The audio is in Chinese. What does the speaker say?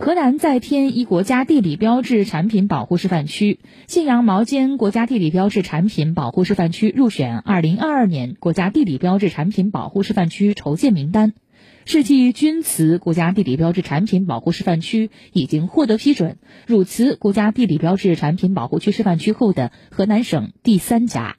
河南再添一国家地理标志产品保护示范区信阳毛尖国家地理标志产品保护示范区入选二零二二年国家地理标志产品保护示范区筹建名单。世纪钧瓷国家地理标志产品保护示范区已经获得批准汝瓷国家地理标志产品保护区示范区后的河南省第三家